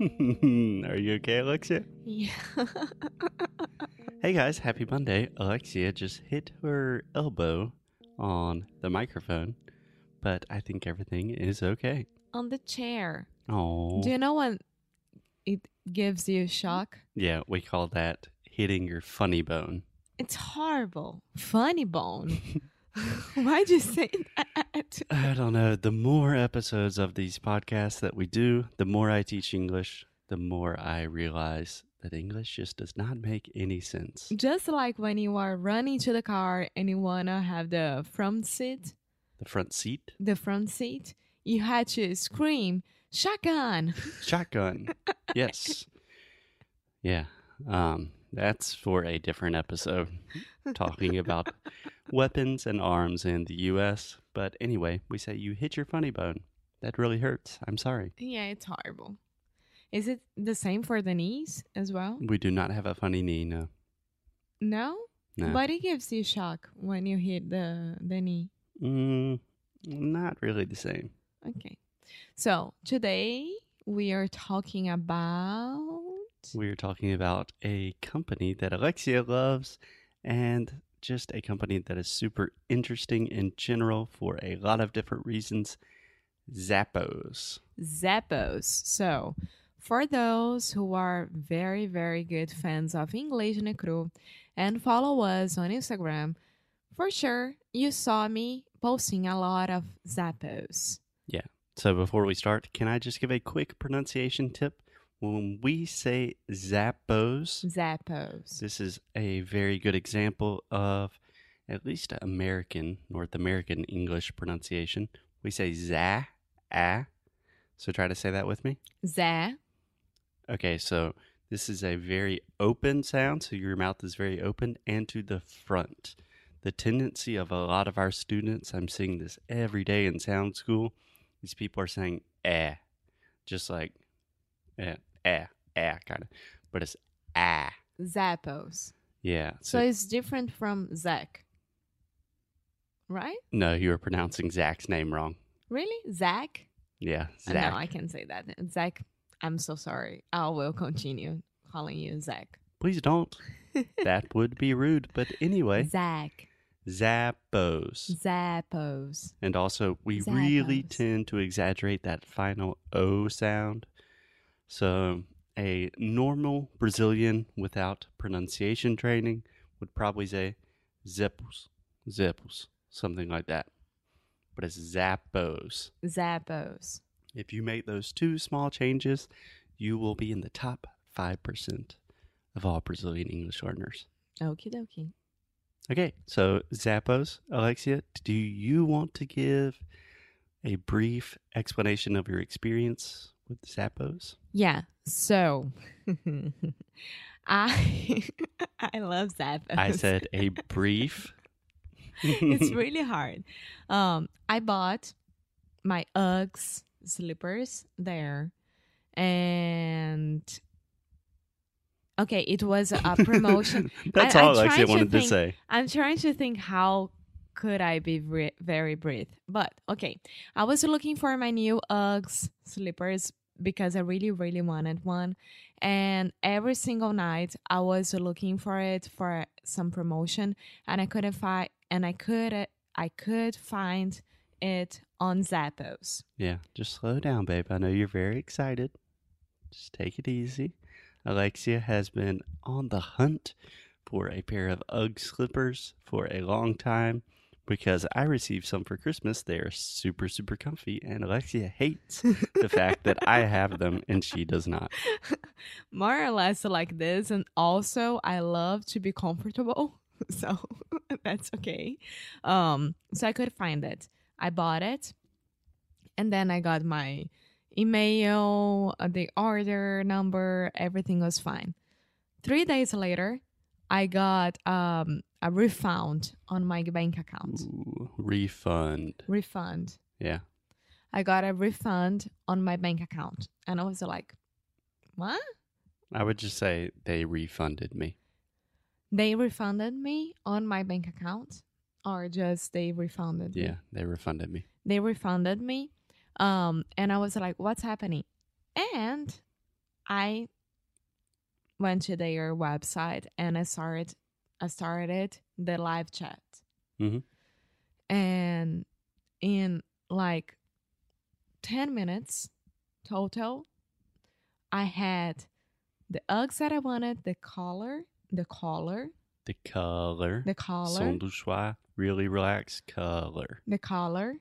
Are you okay, Alexia? Yeah. Hey guys, happy Monday. Alexia just hit her elbow on the microphone, but I think everything is okay. On the chair. Oh, Do you know when it gives you shock? yeah, we call that hitting your funny bone. It's horrible. Funny bone. Why'd you say that? I don't know. The more episodes of these podcasts that we do, the more I teach English, the more I realize that English just does not make any sense. Just like when you are running to the car and you wanna have the front seat, The front seat, the front seat, you had to scream, shotgun. shotgun. yes. Yeah. Um, that's for a different episode talking about weapons and arms in the US. But anyway, we say you hit your funny bone. That really hurts. I'm sorry. Yeah, it's horrible. Is it the same for the knees as well? We do not have a funny knee, no. No? No. But it gives you shock when you hit the, the knee. Mm, not really the same. Okay. So today we are talking about We are talking about a company that Alexia loves and just a company that is super interesting in general for a lot of different reasons. Zappos. Zappos. So for those who are very, very good fans of English Necru and follow us on Instagram, for sure you saw me posting a lot of Zappos. Yeah. So before we start, can I just give a quick pronunciation tip? When we say Zappos, Zappos. this is a very good example of at least American, North American English pronunciation. We say za, ah. So try to say that with me. Za. Okay, so this is a very open sound, so your mouth is very open and to the front. The tendency of a lot of our students, I'm seeing this every day in sound school, these people are saying eh, just like eh, eh, eh, kind of, but it's ah. Zappos. Yeah. So So, it's different from Zach. Right? no, you were pronouncing Zach's name wrong. Really? Zach? Yeah, Zach. No, I can say that. Zach, I'm so sorry. I will continue calling you Zach. Please don't. that would be rude. But anyway, Zach. Zappos. Zappos. And also, we really tend to exaggerate that final O sound. So, a normal Brazilian without pronunciation training would probably say zippos, zippos, something like that. But it's zappos. Zappos. If you make those two small changes, you will be in the top 5% of all Brazilian English learners. Okie dokie. Okay, so Zappos, Alexia, do you want to give a brief explanation of your experience with Zappos? Yeah. So I I love Zappos. I said a brief. it's really hard. Um, I bought my Uggs slippers there, and okay, it was a promotion. That's I- I all to wanted to think- say. I'm trying to think how could I be very brief, but okay, I was looking for my new Uggs slippers because I really, really wanted one, and every single night I was looking for it for some promotion, and I couldn't find, and I could, I could find it on Zappos. Yeah, just slow down, babe. I know you're very excited. Just take it easy. Alexia has been on the hunt for a pair of Ugg slippers for a long time because I received some for Christmas. They are super, super comfy, and Alexia hates the fact that I have them and she does not. more or less like this and also i love to be comfortable so that's okay um so i could find it i bought it and then i got my email uh, the order number everything was fine three days later i got um a refund on my bank account Ooh, refund. refund Yeah. i got a refund on my bank account and i was like what I would just say they refunded me. They refunded me on my bank account, or just they refunded me? Yeah, they refunded me. They refunded me, um, and I was like, "What's happening?" And I went to their website and I started I started the live chat. Mhm. And in like 10 minutes total, I had the Uggs that I wanted, the collar, the collar, The color. the collar, Son du choix. Really relaxed Color. the collar,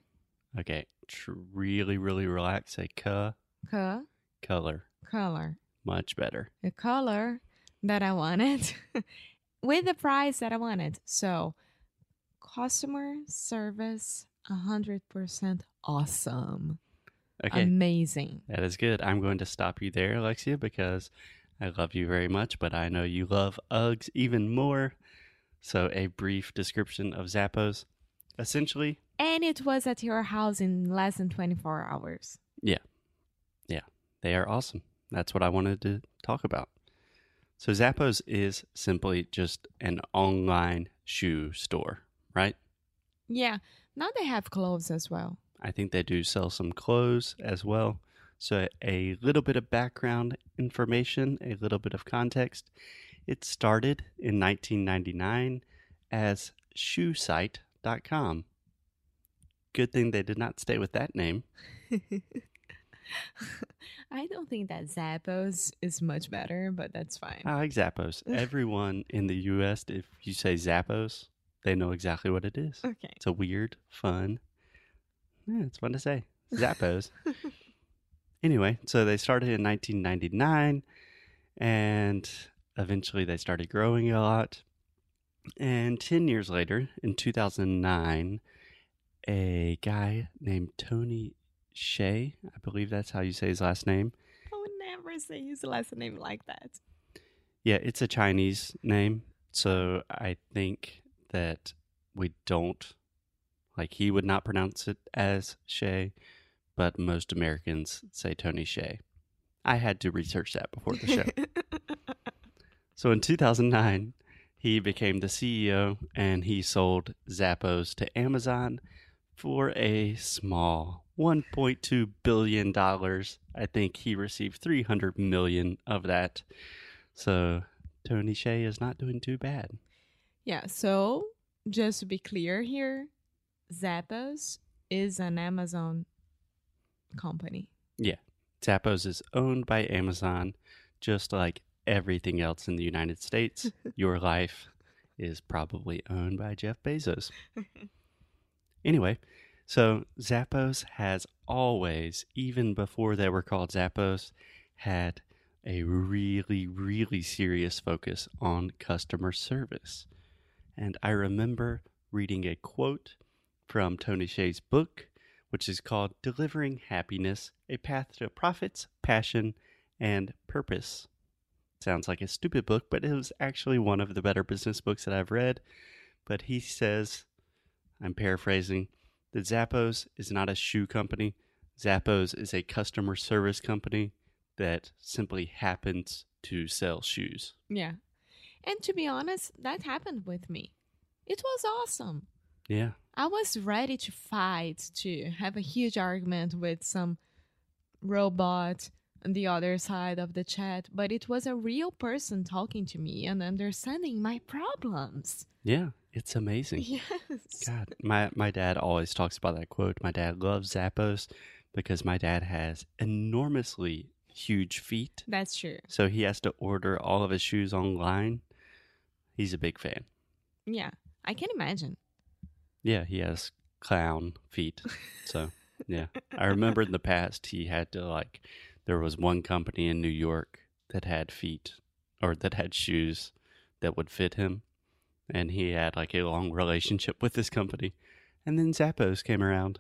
Okay. Tr- really, really relax. Say ca. co- Color. color, Much better. the color that I wanted with the price that I wanted. So, customer service 100% awesome. Okay. Amazing. that is good. I'm going to stop you there, Alexia, because I love you very much, but I know you love Uggs even more. So, a brief description of Zappos. Essentially, And it was at your house in less than 24 hours. Yeah. Yeah. They are awesome. That's what I wanted to talk about. So, Zappos is simply just an online shoe store, right? Yeah. Now they have clothes as well. I think they do sell some clothes as well. So, a little bit of background information, a little bit of context. It started in 1999 as shoesite.com. Good thing they did not stay with that name. I don't think that Zappos is much better, but that's fine. I like Zappos. Everyone in the US, if you say Zappos, they know exactly what it is. okay. It's a weird, fun. Yeah, it's fun to say. Zappos. anyway, so they started in 1999 and eventually they started growing a lot. And 10 years later, in 2009, a guy named Tony Hsieh, I believe that's how you say his last name. I would never say his last name like that. Yeah, it's a Chinese name. So oh. I think that we don't, like, he would not pronounce it as Shay, but most Americans say Tony Hsieh. I had to research that before the show. so in 2009, he became the CEO and he sold Zappos to Amazon for a small $1.2 billion. I think he received 300 million of that. So Tony Hsieh is not doing too bad. yeah, so just to be clear here, Zappos is an Amazon company. Yeah. Zappos is owned by Amazon, just like everything else in the United States. Your life is probably owned by Jeff Bezos. Anyway, so Zappos has always, even before they were called Zappos, had a really, really serious focus on customer service. And I remember reading a quote from Tony Hsieh's book, which is called Delivering Happiness A Path to Profits, Passion, and Purpose. Sounds like a stupid book, but it was actually one of the better business books that I've read. But he says, I'm paraphrasing, that Zappos is not a shoe company. Zappos is a customer service company that simply happens to sell shoes. Yeah. And to be honest, that happened with me. It was awesome. Yeah. I was ready to fight, to have a huge argument with some robot on the other side of the chat, but it was a real person talking to me and understanding my problems. Yeah. It's amazing. Yes. God, my my dad always talks about that quote. My dad loves Zappos because my dad has enormously huge feet, That's true. so he has to order all of his shoes online. He's a big fan. Yeah. I can imagine. Yeah, he has clown feet. So, yeah. I remember in the past he had to like there was one company in New York that had feet or that had shoes that would fit him and he had like a long relationship with this company. And then Zappos came around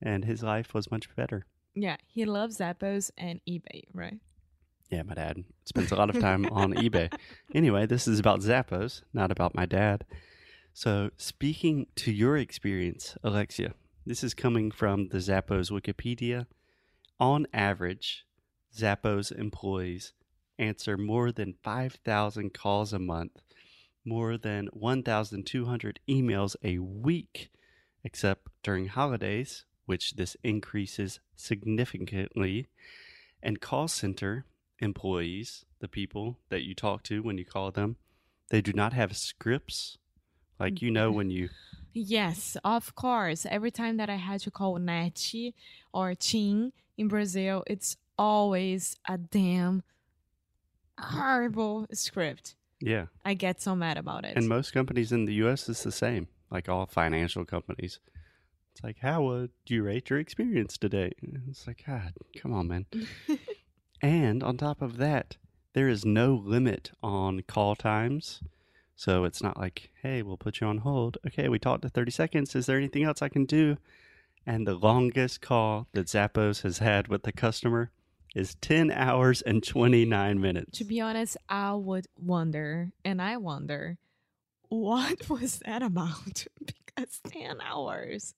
and his life was much better. Yeah. He loves Zappos and eBay, right? Yeah, my dad spends a lot of time on eBay. Anyway, this is about Zappos, not about my dad. So, speaking to your experience, Alexia, this is coming from the Zappos Wikipedia. On average, Zappos employees answer more than 5,000 calls a month, more than 1,200 emails a week, except during holidays, which this increases significantly, and call center employees, the people that you talk to when you call them, they do not have scripts. Like you know when you Yes, of course. Every time that I had to call Neti or Tim in Brazil, it's always a damn horrible script. Yeah. I get so mad about it. And most companies in the US is the same. Like all financial companies. It's like, how would you rate your experience today? It's like, God, come on, man. and on top of that, there is no limit on call times. So it's not like, hey, we'll put you on hold. Okay, we talked to 30 seconds. Is there anything else I can do? And the longest call that Zappos has had with the customer is 10 hours and 29 minutes. to be honest, I would wonder, and I wonder, what was that about? because 10 hours.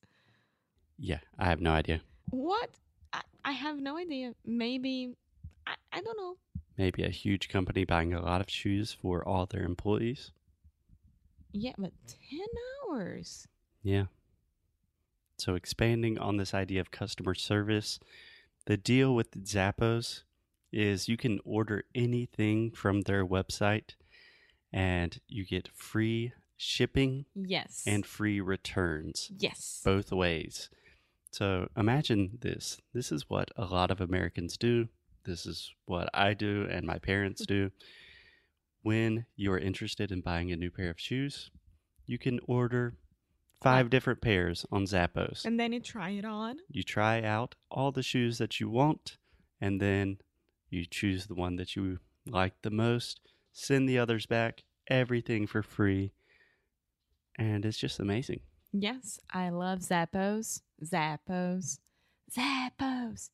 yeah, I have no idea. What? I, I have no idea. Maybe, I, I don't know. Maybe a huge company buying a lot of shoes for all their employees. Yeah, but 10 hours. Yeah. So expanding on this idea of customer service, the deal with Zappos is you can order anything from their website and you get free shipping Yes. and free returns yes. both ways. So imagine this. This is what a lot of Americans do. This is what I do and my parents do. When you're interested in buying a new pair of shoes, you can order five different pairs on Zappos. And then you try it on. You try out all the shoes that you want, and then you choose the one that you like the most, send the others back, everything for free. And it's just amazing. Yes, I love Zappos. Zappos. Zappos.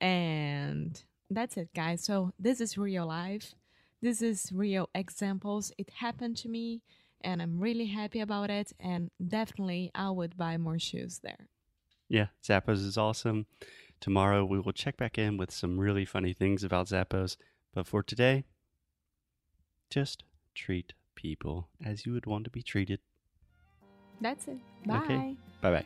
And that's it, guys. So this is real life. This is real examples. It happened to me, and I'm really happy about it. And definitely, I would buy more shoes there. Yeah, Zappos is awesome. Tomorrow we will check back in with some really funny things about Zappos. But for today, just treat people as you would want to be treated. That's it. Bye. Okay. Bye bye.